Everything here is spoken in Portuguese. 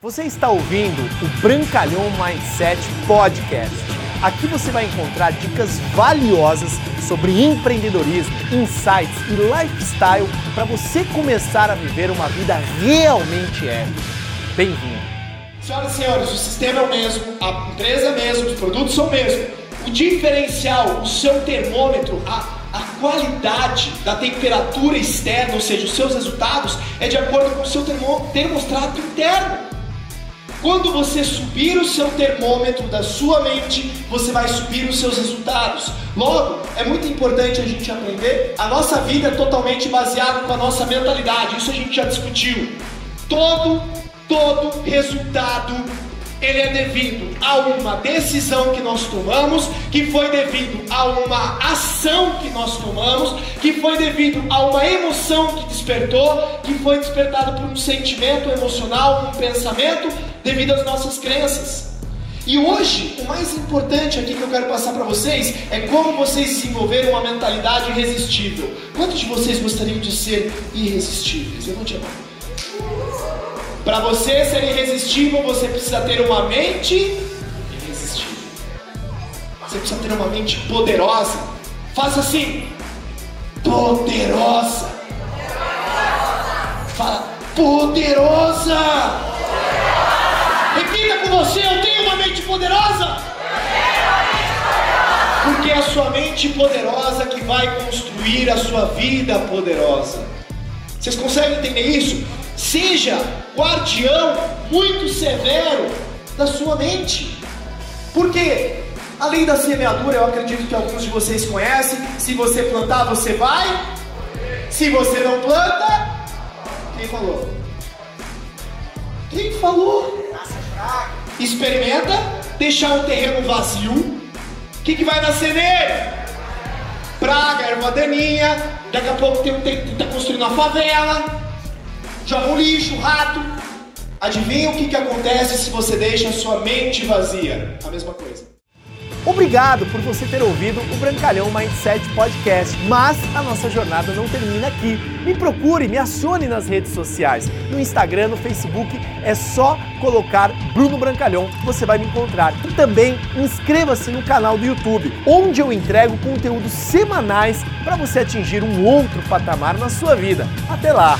Você está ouvindo o Brancalhão Mindset Podcast. Aqui você vai encontrar dicas valiosas sobre empreendedorismo, insights e lifestyle para você começar a viver uma vida realmente épica. Bem-vindo! Senhoras e senhores, o sistema é o mesmo, a empresa é a mesma, os produtos são o mesmo. O diferencial, o seu termômetro, a a qualidade da temperatura externa, ou seja, os seus resultados, é de acordo com o seu termostrato interno. Quando você subir o seu termômetro da sua mente, você vai subir os seus resultados. Logo, é muito importante a gente aprender. A nossa vida é totalmente baseada com a nossa mentalidade. Isso a gente já discutiu. Todo, todo resultado ele é devido a uma decisão que nós tomamos, que foi devido a uma ação que nós tomamos, que foi devido a uma emoção que despertou, que foi despertada por um sentimento emocional, um pensamento, devido às nossas crenças. E hoje, o mais importante aqui que eu quero passar para vocês é como vocês desenvolveram uma mentalidade irresistível. Quantos de vocês gostariam de ser irresistíveis? Levante a mão. Para você ser irresistível, você precisa ter uma mente irresistível. Você precisa ter uma mente poderosa. Faça assim. Poderosa. Fala, poderosa. Repita com você, eu tenho uma mente poderosa. Porque é a sua mente poderosa que vai construir a sua vida poderosa. Vocês conseguem entender isso? Seja guardião muito severo da sua mente. Porque, além da semeadura, eu acredito que alguns de vocês conhecem: se você plantar, você vai. Se você não planta, quem falou? Quem falou? Experimenta deixar um terreno vazio. O que, que vai nascer nele? Praga, erva daninha. Daqui a pouco tem um que está construindo uma favela joga um lixo, um rato. Adivinha o que, que acontece se você deixa sua mente vazia? A mesma coisa. Obrigado por você ter ouvido o Brancalhão Mindset Podcast. Mas a nossa jornada não termina aqui. Me procure, me acione nas redes sociais. No Instagram, no Facebook, é só colocar Bruno Brancalhão você vai me encontrar. E também inscreva-se no canal do YouTube, onde eu entrego conteúdos semanais para você atingir um outro patamar na sua vida. Até lá!